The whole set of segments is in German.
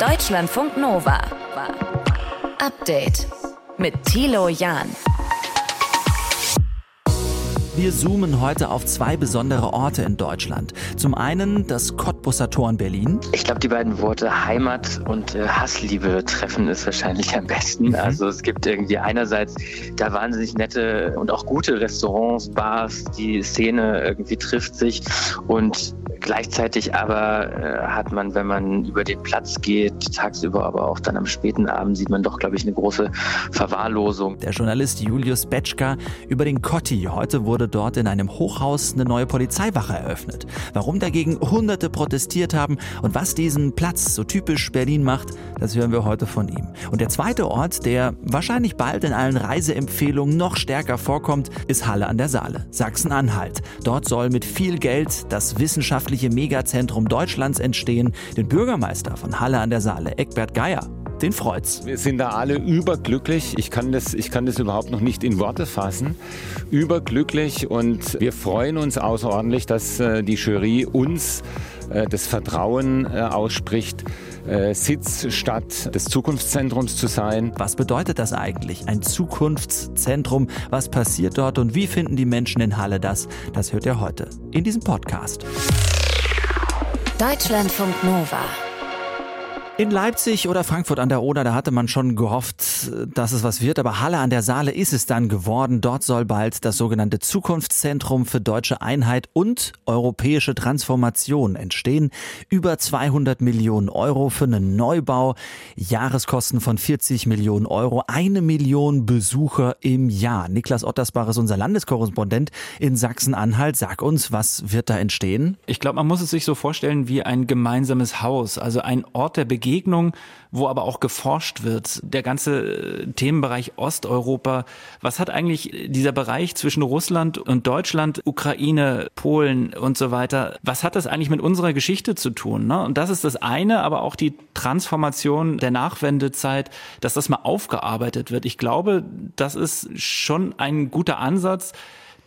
Deutschlandfunk Nova. Update mit Thilo Jahn. Wir zoomen heute auf zwei besondere Orte in Deutschland. Zum einen das Cottbusser Tor in Berlin. Ich glaube, die beiden Worte Heimat und äh, Hassliebe treffen es wahrscheinlich am besten. Mhm. Also es gibt irgendwie einerseits da wahnsinnig nette und auch gute Restaurants, Bars, die Szene irgendwie trifft sich und Gleichzeitig aber äh, hat man, wenn man über den Platz geht, tagsüber, aber auch dann am späten Abend, sieht man doch, glaube ich, eine große Verwahrlosung. Der Journalist Julius Betschka über den Kotti. Heute wurde dort in einem Hochhaus eine neue Polizeiwache eröffnet. Warum dagegen Hunderte protestiert haben und was diesen Platz so typisch Berlin macht, das hören wir heute von ihm. Und der zweite Ort, der wahrscheinlich bald in allen Reiseempfehlungen noch stärker vorkommt, ist Halle an der Saale, Sachsen-Anhalt. Dort soll mit viel Geld das Wissenschaft wissenschaftliche Megazentrum Deutschlands entstehen. Den Bürgermeister von Halle an der Saale, Eckbert Geier, den freut's. Wir sind da alle überglücklich. Ich kann das, ich kann das überhaupt noch nicht in Worte fassen. Überglücklich und wir freuen uns außerordentlich, dass äh, die Jury uns äh, das Vertrauen äh, ausspricht, äh, Sitz statt des Zukunftszentrums zu sein. Was bedeutet das eigentlich? Ein Zukunftszentrum? Was passiert dort und wie finden die Menschen in Halle das? Das hört ihr heute in diesem Podcast. Deutschlandfunk Nova. In Leipzig oder Frankfurt an der Oder, da hatte man schon gehofft, dass es was wird, aber Halle an der Saale ist es dann geworden. Dort soll bald das sogenannte Zukunftszentrum für deutsche Einheit und europäische Transformation entstehen. Über 200 Millionen Euro für einen Neubau, Jahreskosten von 40 Millionen Euro, eine Million Besucher im Jahr. Niklas Ottersbach ist unser Landeskorrespondent in Sachsen-Anhalt. Sag uns, was wird da entstehen? Ich glaube, man muss es sich so vorstellen wie ein gemeinsames Haus, also ein Ort der Begegnung Begegnung, wo aber auch geforscht wird. Der ganze äh, Themenbereich Osteuropa. Was hat eigentlich dieser Bereich zwischen Russland und Deutschland, Ukraine, Polen und so weiter? Was hat das eigentlich mit unserer Geschichte zu tun? Ne? Und das ist das eine, aber auch die Transformation der Nachwendezeit, dass das mal aufgearbeitet wird. Ich glaube, das ist schon ein guter Ansatz,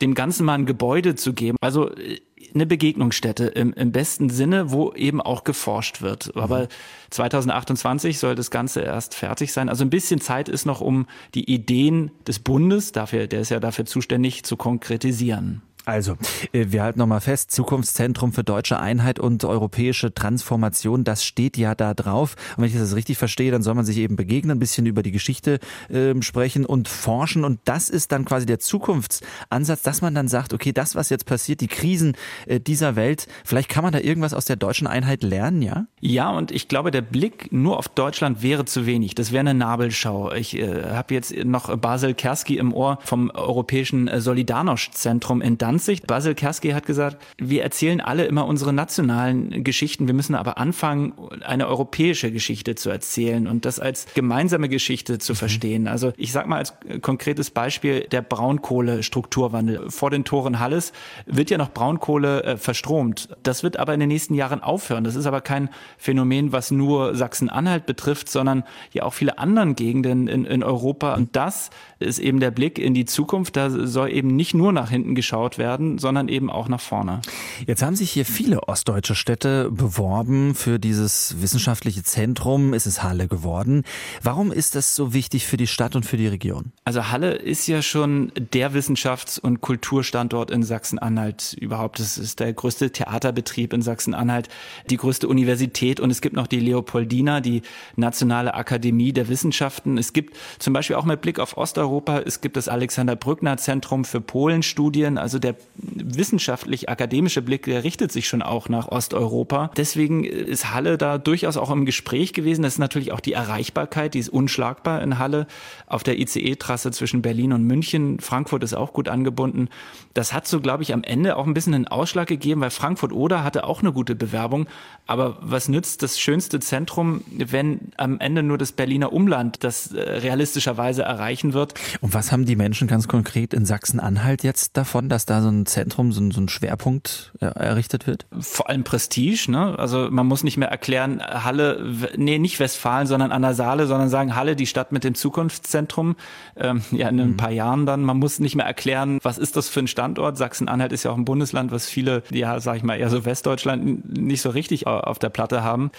dem Ganzen mal ein Gebäude zu geben. Also äh, eine Begegnungsstätte im, im besten Sinne, wo eben auch geforscht wird. Aber 2028 soll das Ganze erst fertig sein. Also ein bisschen Zeit ist noch, um die Ideen des Bundes, dafür, der ist ja dafür zuständig, zu konkretisieren. Also, äh, wir halten nochmal fest, Zukunftszentrum für deutsche Einheit und europäische Transformation, das steht ja da drauf. Und wenn ich das richtig verstehe, dann soll man sich eben begegnen, ein bisschen über die Geschichte äh, sprechen und forschen. Und das ist dann quasi der Zukunftsansatz, dass man dann sagt, okay, das, was jetzt passiert, die Krisen äh, dieser Welt, vielleicht kann man da irgendwas aus der deutschen Einheit lernen, ja? Ja, und ich glaube, der Blick nur auf Deutschland wäre zu wenig. Das wäre eine Nabelschau. Ich äh, habe jetzt noch Basel Kerski im Ohr vom Europäischen Solidarność-Zentrum in Danzig Danzig. Basil Kerski hat gesagt, wir erzählen alle immer unsere nationalen Geschichten. Wir müssen aber anfangen, eine europäische Geschichte zu erzählen und das als gemeinsame Geschichte zu mhm. verstehen. Also ich sage mal als konkretes Beispiel der Braunkohle-Strukturwandel. Vor den Toren Halles wird ja noch Braunkohle äh, verstromt. Das wird aber in den nächsten Jahren aufhören. Das ist aber kein Phänomen, was nur Sachsen-Anhalt betrifft, sondern ja auch viele anderen Gegenden in, in Europa. Und das ist eben der Blick in die Zukunft. Da soll eben nicht nur nach hinten geschaut werden, werden, sondern eben auch nach vorne. Jetzt haben sich hier viele ostdeutsche Städte beworben für dieses wissenschaftliche Zentrum. Ist es Halle geworden? Warum ist das so wichtig für die Stadt und für die Region? Also Halle ist ja schon der Wissenschafts- und Kulturstandort in Sachsen-Anhalt überhaupt. Es ist der größte Theaterbetrieb in Sachsen-Anhalt, die größte Universität und es gibt noch die Leopoldina, die Nationale Akademie der Wissenschaften. Es gibt zum Beispiel auch mit Blick auf Osteuropa, es gibt das Alexander Brückner Zentrum für Polenstudien, also der wissenschaftlich-akademische Blick, der richtet sich schon auch nach Osteuropa. Deswegen ist Halle da durchaus auch im Gespräch gewesen. Das ist natürlich auch die Erreichbarkeit, die ist unschlagbar in Halle auf der ICE-Trasse zwischen Berlin und München. Frankfurt ist auch gut angebunden. Das hat so, glaube ich, am Ende auch ein bisschen einen Ausschlag gegeben, weil Frankfurt-Oder hatte auch eine gute Bewerbung. Aber was nützt das schönste Zentrum, wenn am Ende nur das Berliner Umland das äh, realistischerweise erreichen wird? Und was haben die Menschen ganz konkret in Sachsen-Anhalt jetzt davon, dass da da so ein Zentrum, so ein, so ein Schwerpunkt errichtet wird? Vor allem Prestige, ne? Also man muss nicht mehr erklären, Halle, nee, nicht Westfalen, sondern an der Saale, sondern sagen, Halle, die Stadt mit dem Zukunftszentrum, ähm, ja, in ein mhm. paar Jahren dann. Man muss nicht mehr erklären, was ist das für ein Standort? Sachsen-Anhalt ist ja auch ein Bundesland, was viele, ja, sag ich mal, eher so Westdeutschland nicht so richtig auf der Platte haben.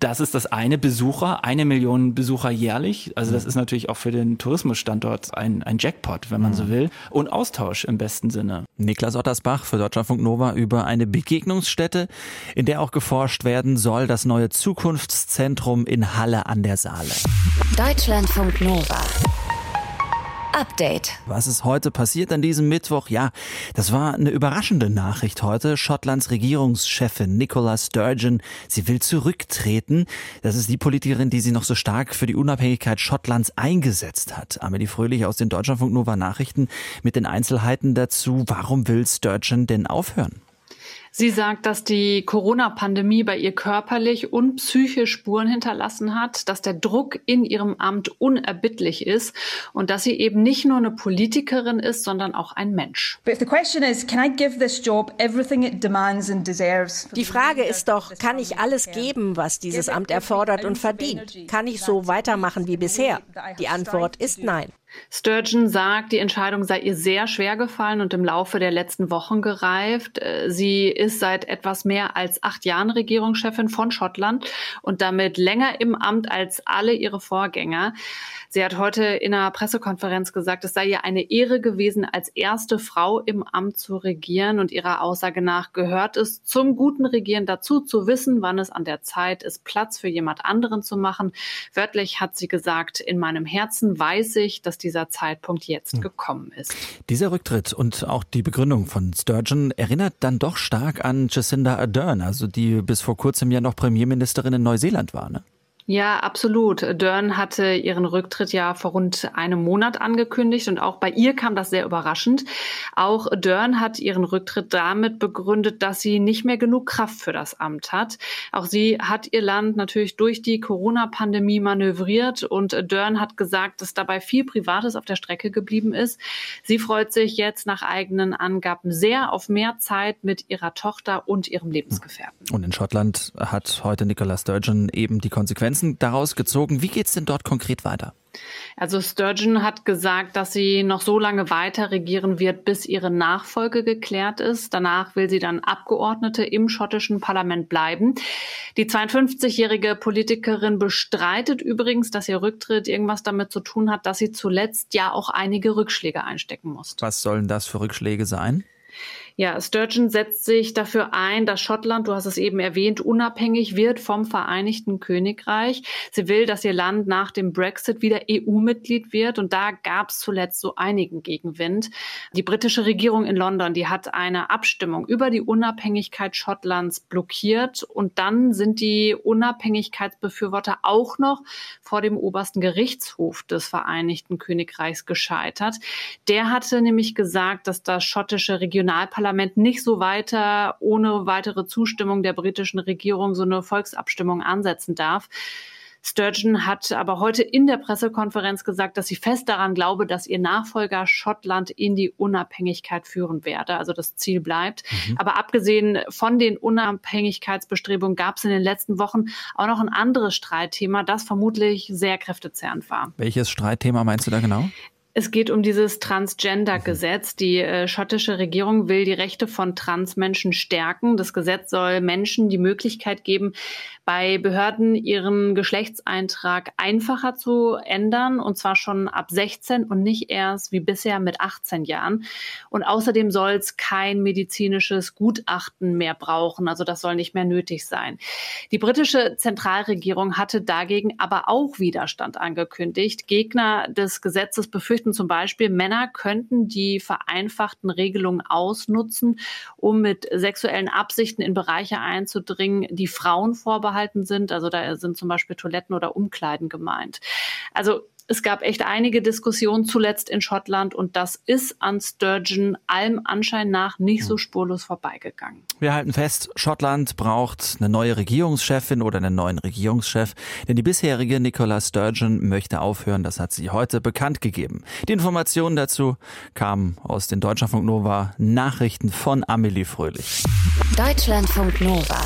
Das ist das eine Besucher, eine Million Besucher jährlich. Also das mhm. ist natürlich auch für den Tourismusstandort ein, ein Jackpot, wenn man so mhm. will. Und Austausch im besten Sinne. Niklas Ottersbach für Deutschlandfunk Nova über eine Begegnungsstätte, in der auch geforscht werden soll, das neue Zukunftszentrum in Halle an der Saale. Deutschlandfunk Nova. Update. Was ist heute passiert an diesem Mittwoch? Ja, das war eine überraschende Nachricht heute. Schottlands Regierungschefin Nicola Sturgeon, sie will zurücktreten. Das ist die Politikerin, die sie noch so stark für die Unabhängigkeit Schottlands eingesetzt hat. Amelie Fröhlich aus den Deutschlandfunk Nova Nachrichten mit den Einzelheiten dazu. Warum will Sturgeon denn aufhören? Sie sagt, dass die Corona-Pandemie bei ihr körperlich und psychisch Spuren hinterlassen hat, dass der Druck in ihrem Amt unerbittlich ist und dass sie eben nicht nur eine Politikerin ist, sondern auch ein Mensch. Die Frage ist doch, kann ich alles geben, was dieses Amt erfordert und verdient? Kann ich so weitermachen wie bisher? Die Antwort ist nein. Sturgeon sagt, die Entscheidung sei ihr sehr schwer gefallen und im Laufe der letzten Wochen gereift. Äh, sie ist seit etwas mehr als acht Jahren Regierungschefin von Schottland und damit länger im Amt als alle ihre Vorgänger. Sie hat heute in einer Pressekonferenz gesagt, es sei ihr eine Ehre gewesen, als erste Frau im Amt zu regieren. Und ihrer Aussage nach gehört es zum guten Regieren dazu, zu wissen, wann es an der Zeit ist, Platz für jemand anderen zu machen. Wörtlich hat sie gesagt, in meinem Herzen weiß ich, dass dieser Zeitpunkt jetzt hm. gekommen ist. Dieser Rücktritt und auch die Begründung von Sturgeon erinnert dann doch stark an Jacinda Ardern, also die bis vor kurzem ja noch Premierministerin in Neuseeland war. Ne? Ja, absolut. Dörn hatte ihren Rücktritt ja vor rund einem Monat angekündigt und auch bei ihr kam das sehr überraschend. Auch Dörn hat ihren Rücktritt damit begründet, dass sie nicht mehr genug Kraft für das Amt hat. Auch sie hat ihr Land natürlich durch die Corona-Pandemie manövriert und Dörn hat gesagt, dass dabei viel Privates auf der Strecke geblieben ist. Sie freut sich jetzt nach eigenen Angaben sehr auf mehr Zeit mit ihrer Tochter und ihrem Lebensgefährten. Und in Schottland hat heute Nicola Sturgeon eben die Konsequenzen Konsequenzen daraus gezogen. Wie geht es denn dort konkret weiter? Also Sturgeon hat gesagt, dass sie noch so lange weiter regieren wird, bis ihre Nachfolge geklärt ist. Danach will sie dann Abgeordnete im schottischen Parlament bleiben. Die 52-jährige Politikerin bestreitet übrigens, dass ihr Rücktritt irgendwas damit zu tun hat, dass sie zuletzt ja auch einige Rückschläge einstecken musste. Was sollen das für Rückschläge sein? Ja, Sturgeon setzt sich dafür ein, dass Schottland, du hast es eben erwähnt, unabhängig wird vom Vereinigten Königreich. Sie will, dass ihr Land nach dem Brexit wieder EU-Mitglied wird. Und da gab es zuletzt so einigen Gegenwind. Die britische Regierung in London, die hat eine Abstimmung über die Unabhängigkeit Schottlands blockiert. Und dann sind die Unabhängigkeitsbefürworter auch noch vor dem obersten Gerichtshof des Vereinigten Königreichs gescheitert. Der hatte nämlich gesagt, dass das schottische Regionalparlament Parlament nicht so weiter ohne weitere Zustimmung der britischen Regierung so eine Volksabstimmung ansetzen darf. Sturgeon hat aber heute in der Pressekonferenz gesagt, dass sie fest daran glaube, dass ihr Nachfolger Schottland in die Unabhängigkeit führen werde. Also das Ziel bleibt. Mhm. Aber abgesehen von den Unabhängigkeitsbestrebungen gab es in den letzten Wochen auch noch ein anderes Streitthema, das vermutlich sehr kräftezehrend war. Welches Streitthema meinst du da genau? Es geht um dieses Transgender-Gesetz. Die äh, schottische Regierung will die Rechte von Transmenschen stärken. Das Gesetz soll Menschen die Möglichkeit geben, bei Behörden ihren Geschlechtseintrag einfacher zu ändern, und zwar schon ab 16 und nicht erst wie bisher mit 18 Jahren. Und außerdem soll es kein medizinisches Gutachten mehr brauchen. Also das soll nicht mehr nötig sein. Die britische Zentralregierung hatte dagegen aber auch Widerstand angekündigt. Gegner des Gesetzes befürchten zum Beispiel, Männer könnten die vereinfachten Regelungen ausnutzen, um mit sexuellen Absichten in Bereiche einzudringen, die Frauen vorbehalten vorbehalten sind. Also da sind zum Beispiel Toiletten oder Umkleiden gemeint. Also es gab echt einige Diskussionen zuletzt in Schottland und das ist an Sturgeon allem Anschein nach nicht so spurlos vorbeigegangen. Wir halten fest, Schottland braucht eine neue Regierungschefin oder einen neuen Regierungschef, denn die bisherige Nicola Sturgeon möchte aufhören, das hat sie heute bekannt gegeben. Die Informationen dazu kamen aus den Deutschlandfunk Nova Nachrichten von Amelie Fröhlich. Deutschlandfunk Nova.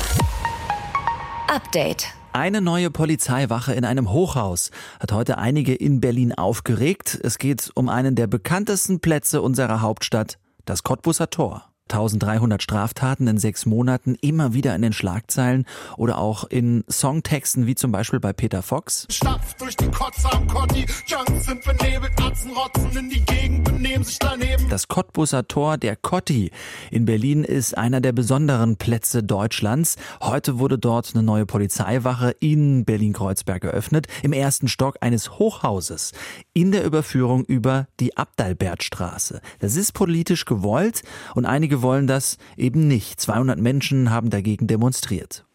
Update. Eine neue Polizeiwache in einem Hochhaus hat heute einige in Berlin aufgeregt. Es geht um einen der bekanntesten Plätze unserer Hauptstadt, das Cottbusser Tor. 1300 Straftaten in sechs Monaten immer wieder in den Schlagzeilen oder auch in Songtexten wie zum Beispiel bei Peter Fox. Stapft durch die Kotze am Kotti, Junks sind vernebelt, Atzen rotzen in die Gegend, benehmen sich daneben. Das Cottbusser Tor der Kotti in Berlin ist einer der besonderen Plätze Deutschlands. Heute wurde dort eine neue Polizeiwache in Berlin-Kreuzberg eröffnet, im ersten Stock eines Hochhauses, in der Überführung über die Abdalbertstraße. Das ist politisch gewollt und einige wollen das eben nicht. 200 Menschen haben dagegen demonstriert.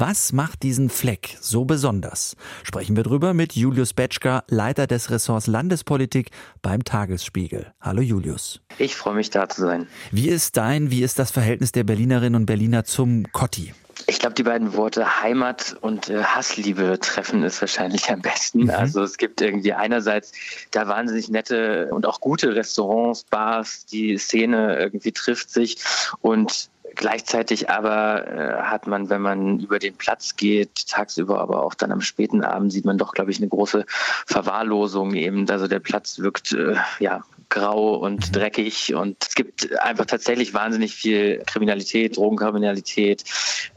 Was macht diesen Fleck so besonders? Sprechen wir drüber mit Julius Betschka, Leiter des Ressorts Landespolitik beim Tagesspiegel. Hallo Julius. Ich freue mich da zu sein. Wie ist dein, wie ist das Verhältnis der Berlinerinnen und Berliner zum Kotti? Ich glaube, die beiden Worte Heimat und äh, Hassliebe treffen es wahrscheinlich am besten. Mhm. Also es gibt irgendwie einerseits da wahnsinnig nette und auch gute Restaurants, Bars, die Szene irgendwie trifft sich und Gleichzeitig aber äh, hat man, wenn man über den Platz geht, tagsüber, aber auch dann am späten Abend, sieht man doch, glaube ich, eine große Verwahrlosung eben. Also der Platz wirkt äh, ja grau und dreckig und es gibt einfach tatsächlich wahnsinnig viel Kriminalität, Drogenkriminalität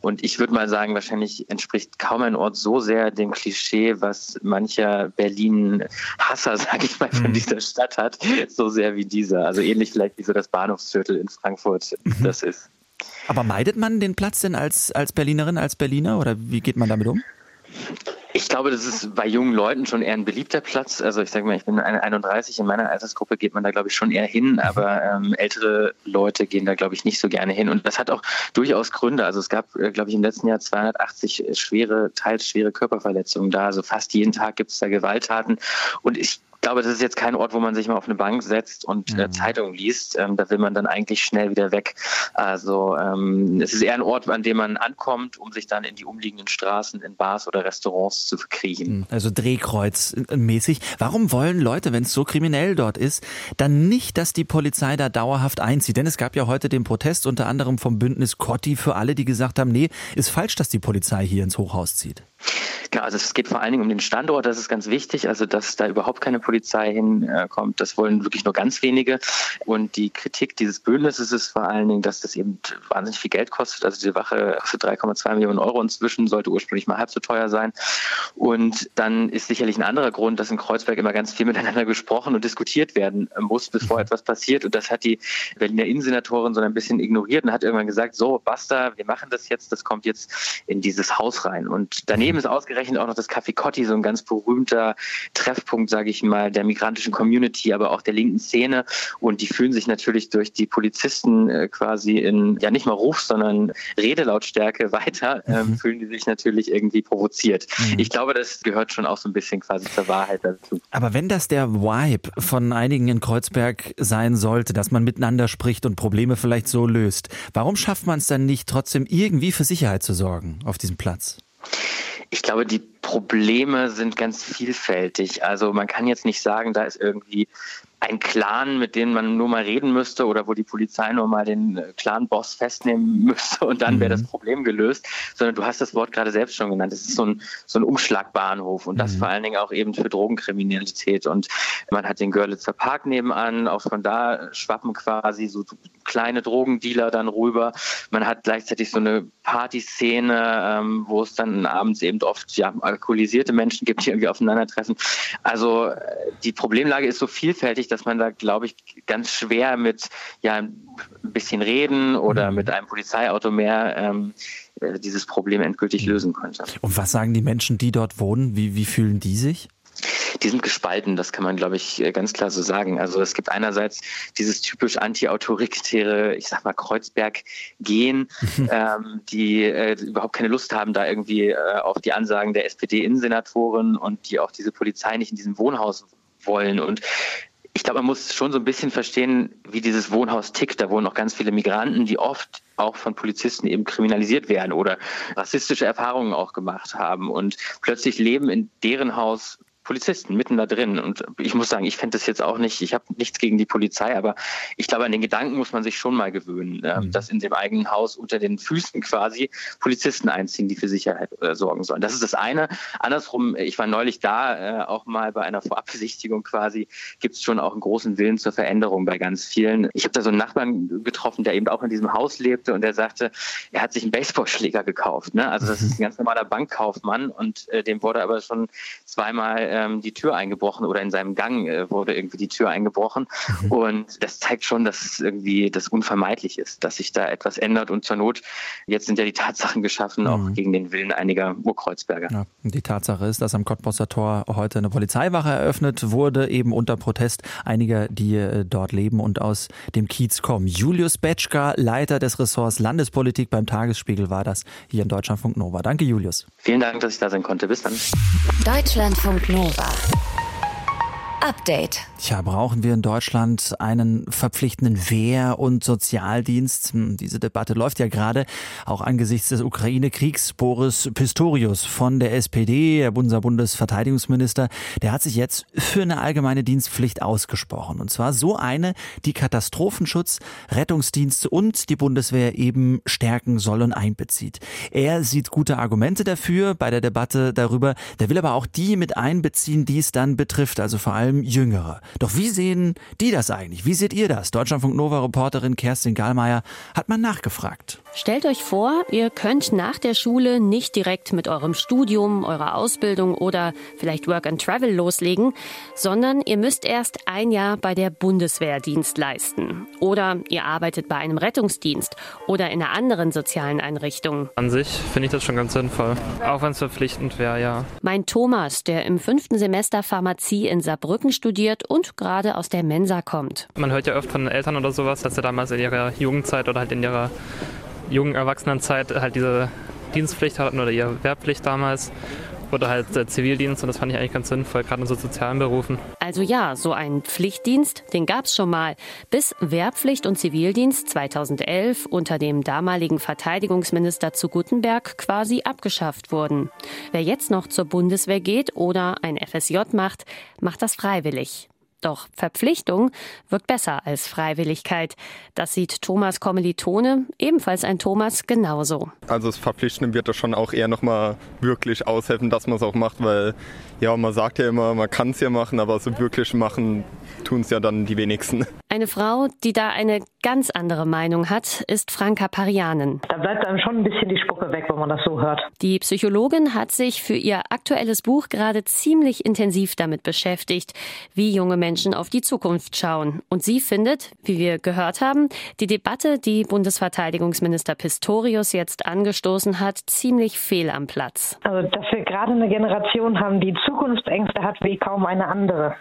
und ich würde mal sagen, wahrscheinlich entspricht kaum ein Ort so sehr dem Klischee, was mancher Berlin-Hasser, sage ich mal, von mhm. dieser Stadt hat, so sehr wie dieser. Also ähnlich vielleicht wie so das Bahnhofsviertel in Frankfurt mhm. das ist. Aber meidet man den Platz denn als, als Berlinerin, als Berliner oder wie geht man damit um? Ich glaube, das ist bei jungen Leuten schon eher ein beliebter Platz. Also ich sage mal, ich bin 31, in meiner Altersgruppe geht man da, glaube ich, schon eher hin, aber ähm, ältere Leute gehen da, glaube ich, nicht so gerne hin. Und das hat auch durchaus Gründe. Also es gab, äh, glaube ich, im letzten Jahr 280 schwere, teils schwere Körperverletzungen da. Also fast jeden Tag gibt es da Gewalttaten. Und ich glaube, das ist jetzt kein Ort, wo man sich mal auf eine Bank setzt und äh, mhm. Zeitung liest. Ähm, da will man dann eigentlich schnell wieder weg. Also ähm, es ist eher ein Ort, an dem man ankommt, um sich dann in die umliegenden Straßen, in Bars oder Restaurants zu verkriechen. Mhm. Also Drehkreuz-mäßig. Warum wollen Leute, wenn es so kriminell dort ist, dann nicht, dass die Polizei da dauerhaft einzieht? Denn es gab ja heute den Protest unter anderem vom Bündnis Cotti für alle, die gesagt haben, nee, ist falsch, dass die Polizei hier ins Hochhaus zieht. Genau, also es geht vor allen Dingen um den Standort, das ist ganz wichtig, also dass da überhaupt keine Polizei hinkommt, das wollen wirklich nur ganz wenige. Und die Kritik dieses Bündnisses ist vor allen Dingen, dass das eben wahnsinnig viel Geld kostet. Also die Wache kostet 3,2 Millionen Euro inzwischen, sollte ursprünglich mal halb so teuer sein. Und dann ist sicherlich ein anderer Grund, dass in Kreuzberg immer ganz viel miteinander gesprochen und diskutiert werden muss, bevor mhm. etwas passiert. Und das hat die Berliner Innensenatorin so ein bisschen ignoriert und hat irgendwann gesagt, so, basta, wir machen das jetzt, das kommt jetzt in dieses Haus rein. Und daneben ist ausgerechnet auch noch das Café Cotti, so ein ganz berühmter Treffpunkt, sage ich mal, der migrantischen Community, aber auch der linken Szene. Und die fühlen sich natürlich durch die Polizisten äh, quasi in, ja nicht mal Ruf, sondern Redelautstärke weiter, äh, mhm. fühlen die sich natürlich irgendwie provoziert. Mhm. Ich glaube, das gehört schon auch so ein bisschen quasi zur Wahrheit dazu. Aber wenn das der Vibe von einigen in Kreuzberg sein sollte, dass man miteinander spricht und Probleme vielleicht so löst, warum schafft man es dann nicht trotzdem irgendwie für Sicherheit zu sorgen auf diesem Platz? Ich glaube, die Probleme sind ganz vielfältig. Also man kann jetzt nicht sagen, da ist irgendwie ein Clan, mit dem man nur mal reden müsste oder wo die Polizei nur mal den äh, Clan-Boss festnehmen müsste und dann wäre das mhm. Problem gelöst, sondern du hast das Wort gerade selbst schon genannt. Es ist so ein, so ein Umschlagbahnhof und das mhm. vor allen Dingen auch eben für Drogenkriminalität. Und man hat den Görlitzer Park nebenan, auch von da schwappen quasi so kleine Drogendealer dann rüber. Man hat gleichzeitig so eine Partyszene, ähm, wo es dann abends eben oft ja, alkoholisierte Menschen gibt, die irgendwie aufeinandertreffen. Also äh, die Problemlage ist so vielfältig, dass man da, glaube ich, ganz schwer mit ja, ein bisschen reden oder mhm. mit einem Polizeiauto mehr ähm, äh, dieses Problem endgültig lösen könnte. Und was sagen die Menschen, die dort wohnen? Wie, wie fühlen die sich? Die sind gespalten, das kann man, glaube ich, äh, ganz klar so sagen. Also es gibt einerseits dieses typisch anti-autoritäre, ich sag mal, Kreuzberg-Gehen, ähm, die äh, überhaupt keine Lust haben, da irgendwie äh, auf die Ansagen der SPD-Innensenatorin und die auch diese Polizei nicht in diesem Wohnhaus wollen. Und ich glaube, man muss schon so ein bisschen verstehen, wie dieses Wohnhaus tickt. Da wohnen auch ganz viele Migranten, die oft auch von Polizisten eben kriminalisiert werden oder rassistische Erfahrungen auch gemacht haben und plötzlich leben in deren Haus Polizisten mitten da drin. Und ich muss sagen, ich fände das jetzt auch nicht, ich habe nichts gegen die Polizei, aber ich glaube, an den Gedanken muss man sich schon mal gewöhnen, äh, mhm. dass in dem eigenen Haus unter den Füßen quasi Polizisten einziehen, die für Sicherheit äh, sorgen sollen. Das ist das eine. Andersrum, ich war neulich da, äh, auch mal bei einer Vorabbesichtigung quasi, gibt es schon auch einen großen Willen zur Veränderung bei ganz vielen. Ich habe da so einen Nachbarn getroffen, der eben auch in diesem Haus lebte und der sagte, er hat sich einen Baseballschläger gekauft. Ne? Also das ist ein ganz normaler Bankkaufmann und äh, dem wurde aber schon zweimal ähm, die Tür eingebrochen oder in seinem Gang äh, wurde irgendwie die Tür eingebrochen. Mhm. Und das zeigt schon, dass irgendwie das unvermeidlich ist, dass sich da etwas ändert. Und zur Not, jetzt sind ja die Tatsachen geschaffen, mhm. auch gegen den Willen einiger Urkreuzberger. Ja, die Tatsache ist, dass am Cottbusser Tor heute eine Polizeiwache eröffnet wurde, eben unter Protest einiger, die äh, dort leben und aus dem Kiez kommen. Julius Betschka, Leiter des Ressorts Landespolitik beim Tagesspiegel, war das hier in Deutschlandfunk Nova. Danke, Julius. Vielen Dank, dass ich da sein konnte. Bis dann. Deutschlandfunk Nova. Nova. Update. Tja, brauchen wir in Deutschland einen verpflichtenden Wehr- und Sozialdienst? Hm, diese Debatte läuft ja gerade auch angesichts des Ukraine-Kriegs. Boris Pistorius von der SPD, unser Bundesverteidigungsminister, der hat sich jetzt für eine allgemeine Dienstpflicht ausgesprochen. Und zwar so eine, die Katastrophenschutz, Rettungsdienste und die Bundeswehr eben stärken soll und einbezieht. Er sieht gute Argumente dafür bei der Debatte darüber. Der will aber auch die mit einbeziehen, die es dann betrifft, also vor allem allem Jüngere. Doch wie sehen die das eigentlich? Wie seht ihr das? Deutschlandfunk Nova Reporterin Kerstin Gallmeier hat mal nachgefragt. Stellt euch vor, ihr könnt nach der Schule nicht direkt mit eurem Studium, eurer Ausbildung oder vielleicht Work and Travel loslegen, sondern ihr müsst erst ein Jahr bei der Bundeswehr Dienst leisten. Oder ihr arbeitet bei einem Rettungsdienst oder in einer anderen sozialen Einrichtung. An sich finde ich das schon ganz sinnvoll, auch wenn es verpflichtend wäre, ja. Mein Thomas, der im fünften Semester Pharmazie in Saarbrücken Saarbrücken studiert und gerade aus der Mensa kommt. Man hört ja oft von Eltern oder sowas, dass sie damals in ihrer Jugendzeit oder halt in ihrer jungen Erwachsenenzeit halt diese Dienstpflicht hatten oder ihre Wehrpflicht damals oder halt äh, Zivildienst und das fand ich eigentlich ganz sinnvoll, gerade in so sozialen Berufen. Also ja, so ein Pflichtdienst, den gab es schon mal, bis Wehrpflicht und Zivildienst 2011 unter dem damaligen Verteidigungsminister zu Gutenberg quasi abgeschafft wurden. Wer jetzt noch zur Bundeswehr geht oder ein FSJ macht, macht das freiwillig. Doch Verpflichtung wirkt besser als Freiwilligkeit. Das sieht Thomas Kommilitone, ebenfalls ein Thomas, genauso. Also das Verpflichten wird da schon auch eher nochmal wirklich aushelfen, dass man es auch macht, weil ja, man sagt ja immer, man kann es ja machen, aber so wirklich machen tun es ja dann die wenigsten. Eine Frau, die da eine ganz andere Meinung hat, ist Franka Parianen. Da bleibt einem schon ein bisschen die Spucke weg, wenn man das so hört. Die Psychologin hat sich für ihr aktuelles Buch gerade ziemlich intensiv damit beschäftigt, wie junge Menschen auf die Zukunft schauen. Und sie findet, wie wir gehört haben, die Debatte, die Bundesverteidigungsminister Pistorius jetzt angestoßen hat, ziemlich fehl am Platz. Also, dass wir gerade eine Generation haben, die Zukunftsängste hat wie kaum eine andere.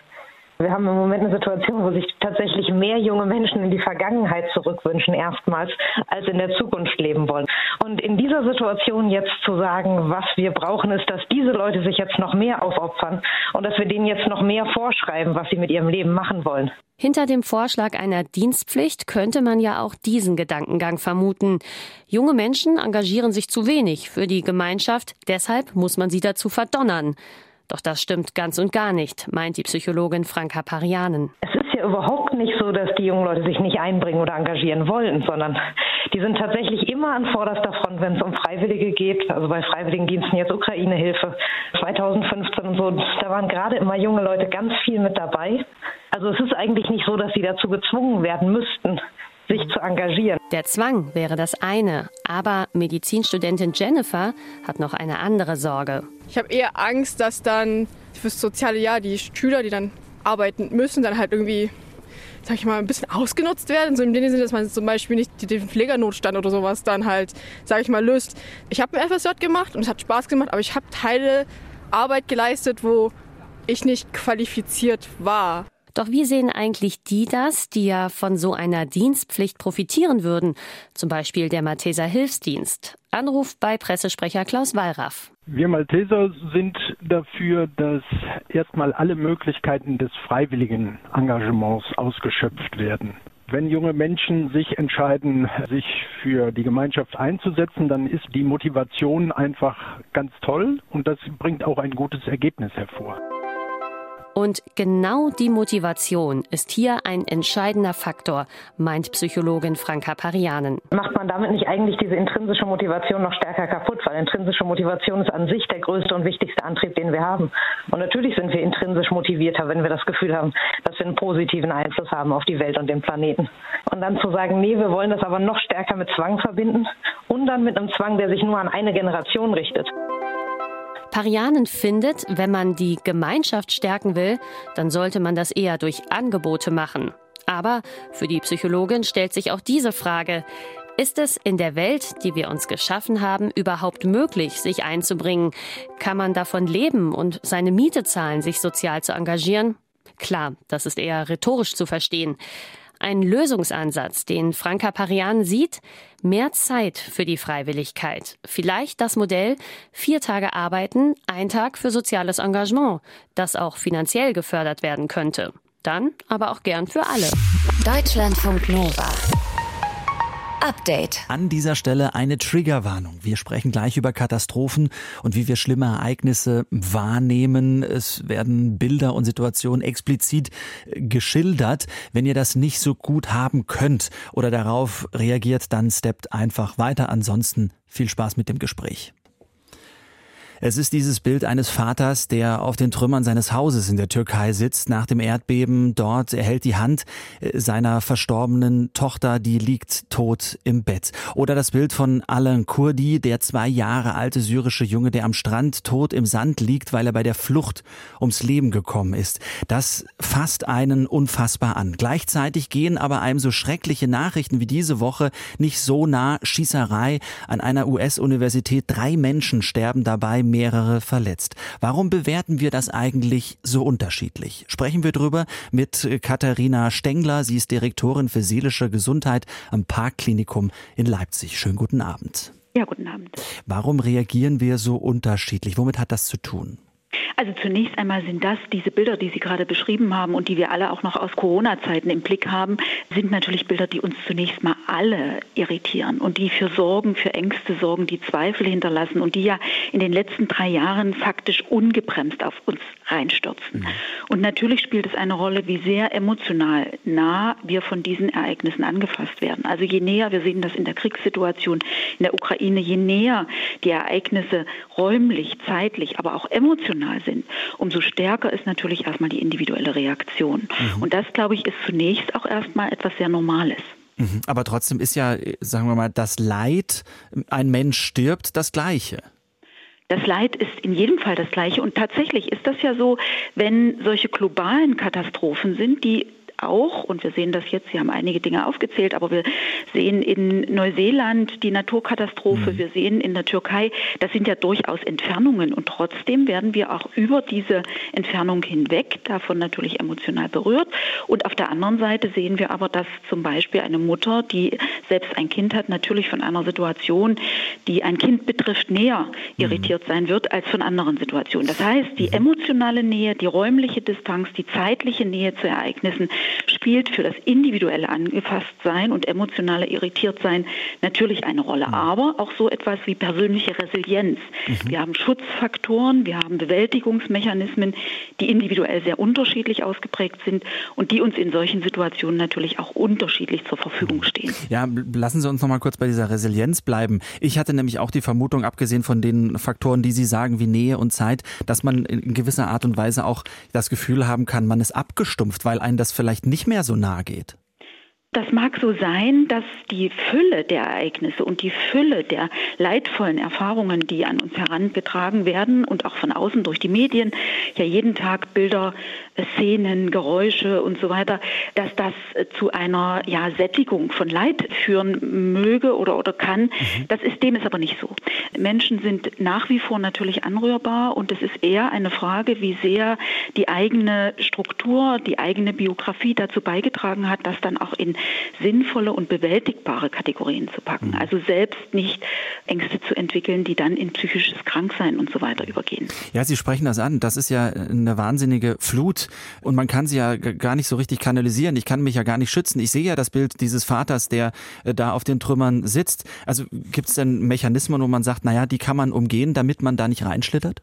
Wir haben im Moment eine Situation, wo sich tatsächlich mehr junge Menschen in die Vergangenheit zurückwünschen, erstmals, als in der Zukunft leben wollen. Und in dieser Situation jetzt zu sagen, was wir brauchen, ist, dass diese Leute sich jetzt noch mehr aufopfern und dass wir denen jetzt noch mehr vorschreiben, was sie mit ihrem Leben machen wollen. Hinter dem Vorschlag einer Dienstpflicht könnte man ja auch diesen Gedankengang vermuten. Junge Menschen engagieren sich zu wenig für die Gemeinschaft, deshalb muss man sie dazu verdonnern. Doch das stimmt ganz und gar nicht, meint die Psychologin Franka Parianen. Es ist ja überhaupt nicht so, dass die jungen Leute sich nicht einbringen oder engagieren wollen, sondern die sind tatsächlich immer an vorderster Front, wenn es um Freiwillige geht. Also bei Freiwilligendiensten jetzt Ukraine-Hilfe 2015 und so, da waren gerade immer junge Leute ganz viel mit dabei. Also es ist eigentlich nicht so, dass sie dazu gezwungen werden müssten, engagieren. Der Zwang wäre das eine, aber Medizinstudentin Jennifer hat noch eine andere Sorge. Ich habe eher Angst, dass dann fürs soziale Jahr die Schüler, die dann arbeiten müssen, dann halt irgendwie sag ich mal, ein bisschen ausgenutzt werden. So im Sinne, dass man zum Beispiel nicht den Pflegernotstand oder sowas dann halt, sag ich mal, löst. Ich habe ein FSJ gemacht und es hat Spaß gemacht, aber ich habe Teile Arbeit geleistet, wo ich nicht qualifiziert war. Doch wie sehen eigentlich die das, die ja von so einer Dienstpflicht profitieren würden? Zum Beispiel der Malteser Hilfsdienst. Anruf bei Pressesprecher Klaus Wallraff. Wir Malteser sind dafür, dass erstmal alle Möglichkeiten des freiwilligen Engagements ausgeschöpft werden. Wenn junge Menschen sich entscheiden, sich für die Gemeinschaft einzusetzen, dann ist die Motivation einfach ganz toll und das bringt auch ein gutes Ergebnis hervor. Und genau die Motivation ist hier ein entscheidender Faktor, meint Psychologin Franka Parianen. Macht man damit nicht eigentlich diese intrinsische Motivation noch stärker kaputt? Weil intrinsische Motivation ist an sich der größte und wichtigste Antrieb, den wir haben. Und natürlich sind wir intrinsisch motivierter, wenn wir das Gefühl haben, dass wir einen positiven Einfluss haben auf die Welt und den Planeten. Und dann zu sagen, nee, wir wollen das aber noch stärker mit Zwang verbinden und dann mit einem Zwang, der sich nur an eine Generation richtet. Parianen findet, wenn man die Gemeinschaft stärken will, dann sollte man das eher durch Angebote machen. Aber für die Psychologin stellt sich auch diese Frage, ist es in der Welt, die wir uns geschaffen haben, überhaupt möglich, sich einzubringen? Kann man davon leben und seine Miete zahlen, sich sozial zu engagieren? Klar, das ist eher rhetorisch zu verstehen. Ein Lösungsansatz, den Franka Parian sieht, mehr Zeit für die Freiwilligkeit. Vielleicht das Modell vier Tage arbeiten, ein Tag für soziales Engagement, das auch finanziell gefördert werden könnte. Dann aber auch gern für alle. Deutschlandfunk Nova. Update. An dieser Stelle eine Triggerwarnung. Wir sprechen gleich über Katastrophen und wie wir schlimme Ereignisse wahrnehmen. Es werden Bilder und Situationen explizit äh, geschildert. Wenn ihr das nicht so gut haben könnt oder darauf reagiert, dann steppt einfach weiter. Ansonsten viel Spaß mit dem Gespräch. Es ist dieses Bild eines Vaters, der auf den Trümmern seines Hauses in der Türkei sitzt nach dem Erdbeben. Dort er hält die Hand äh, seiner verstorbenen Tochter, die liegt tot im Bett. Oder das Bild von Alan Kurdi, der zwei Jahre alte syrische Junge, der am Strand tot im Sand liegt, weil er bei der Flucht ums Leben gekommen ist. Das fasst einen unfassbar an. Gleichzeitig gehen aber einem so schreckliche Nachrichten wie diese Woche nicht so nah. Schießerei an einer US-Universität. Drei Menschen sterben dabei mehrere verletzt. Warum bewerten wir das eigentlich so unterschiedlich? Sprechen wir drüber mit Katharina Stengler. Sie ist Direktorin für seelische Gesundheit am Parkklinikum in Leipzig. Schönen guten Abend. Ja, guten Abend. Warum reagieren wir so unterschiedlich? Womit hat das zu tun? Also zunächst einmal sind das diese Bilder, die Sie gerade beschrieben haben und die wir alle auch noch aus Corona-Zeiten im Blick haben, sind natürlich Bilder, die uns zunächst mal alle irritieren und die für Sorgen, für Ängste sorgen, die Zweifel hinterlassen und die ja in den letzten drei Jahren faktisch ungebremst auf uns reinstürzen. Mhm. Und natürlich spielt es eine Rolle, wie sehr emotional nah wir von diesen Ereignissen angefasst werden. Also je näher, wir sehen das in der Kriegssituation in der Ukraine, je näher die Ereignisse räumlich, zeitlich, aber auch emotional sind, umso stärker ist natürlich erstmal die individuelle Reaktion. Mhm. Und das, glaube ich, ist zunächst auch erstmal etwas sehr Normales. Mhm. Aber trotzdem ist ja, sagen wir mal, das Leid, ein Mensch stirbt, das Gleiche. Das Leid ist in jedem Fall das gleiche. Und tatsächlich ist das ja so, wenn solche globalen Katastrophen sind, die auch, und wir sehen das jetzt, Sie haben einige Dinge aufgezählt, aber wir sehen in Neuseeland die Naturkatastrophe, mhm. wir sehen in der Türkei, das sind ja durchaus Entfernungen und trotzdem werden wir auch über diese Entfernung hinweg davon natürlich emotional berührt. Und auf der anderen Seite sehen wir aber, dass zum Beispiel eine Mutter, die selbst ein Kind hat, natürlich von einer Situation, die ein Kind betrifft, näher mhm. irritiert sein wird als von anderen Situationen. Das heißt, die mhm. emotionale Nähe, die räumliche Distanz, die zeitliche Nähe zu Ereignissen spielt für das individuelle Angefasstsein und emotionale Irritiertsein natürlich eine Rolle. Mhm. Aber auch so etwas wie persönliche Resilienz. Mhm. Wir haben Schutzfaktoren, wir haben Bewältigungsmechanismen, die individuell sehr unterschiedlich ausgeprägt sind und die uns in solchen Situationen natürlich auch unterschiedlich zur Verfügung mhm. stehen. Ja, lassen Sie uns noch mal kurz bei dieser Resilienz bleiben. Ich hatte nämlich auch die Vermutung, abgesehen von den Faktoren, die Sie sagen, wie Nähe und Zeit, dass man in gewisser Art und Weise auch das Gefühl haben kann, man ist abgestumpft, weil einen das vielleicht vielleicht nicht mehr so nahe geht? Das mag so sein, dass die Fülle der Ereignisse und die Fülle der leidvollen Erfahrungen, die an uns herangetragen werden und auch von außen durch die Medien, ja jeden Tag Bilder, Szenen, Geräusche und so weiter, dass das zu einer ja, Sättigung von Leid führen möge oder, oder kann. Mhm. Das ist dem ist aber nicht so. Menschen sind nach wie vor natürlich anrührbar und es ist eher eine Frage, wie sehr die eigene Struktur, die eigene Biografie dazu beigetragen hat, dass dann auch in sinnvolle und bewältigbare Kategorien zu packen. Mhm. Also selbst nicht Ängste zu entwickeln, die dann in psychisches Kranksein und so weiter übergehen. Ja, Sie sprechen das an. Das ist ja eine wahnsinnige Flut und man kann sie ja gar nicht so richtig kanalisieren. Ich kann mich ja gar nicht schützen. Ich sehe ja das Bild dieses Vaters, der äh, da auf den Trümmern sitzt. Also gibt es denn Mechanismen, wo man sagt, naja, die kann man umgehen, damit man da nicht reinschlittert?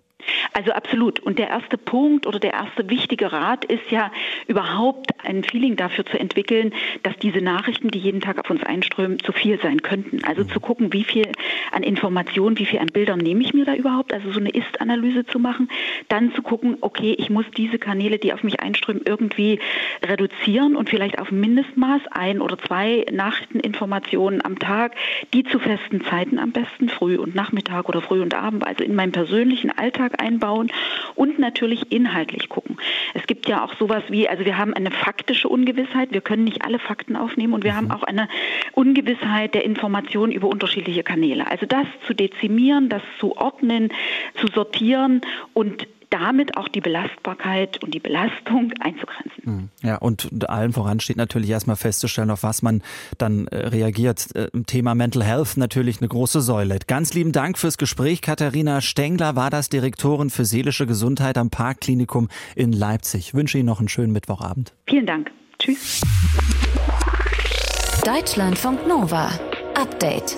Also absolut. Und der erste Punkt oder der erste wichtige Rat ist ja überhaupt ein Feeling dafür zu entwickeln, dass diese Nachrichten, die jeden Tag auf uns einströmen, zu viel sein könnten. Also zu gucken, wie viel an Informationen, wie viel an Bildern nehme ich mir da überhaupt, also so eine Ist-Analyse zu machen. Dann zu gucken, okay, ich muss diese Kanäle, die auf mich einströmen, irgendwie reduzieren und vielleicht auf Mindestmaß ein oder zwei Nachrichteninformationen am Tag, die zu festen Zeiten am besten, früh und Nachmittag oder früh und Abend, also in meinem persönlichen Alltag einbauen und natürlich inhaltlich gucken. Es gibt ja auch sowas wie, also wir haben eine faktische Ungewissheit, wir können nicht alle Fakten aufnehmen und wir haben mhm. auch eine Ungewissheit der Information über unterschiedliche Kanäle. Also das zu dezimieren, das zu ordnen, zu sortieren und damit auch die Belastbarkeit und die Belastung einzugrenzen. Hm. Ja, und allen voran steht natürlich erstmal festzustellen, auf was man dann äh, reagiert. Äh, Thema Mental Health natürlich eine große Säule. Ganz lieben Dank fürs Gespräch. Katharina Stengler war das Direktorin für seelische Gesundheit am Parkklinikum in Leipzig. Ich wünsche Ihnen noch einen schönen Mittwochabend. Vielen Dank. Tschüss. Deutschlandfunk Nova. Update.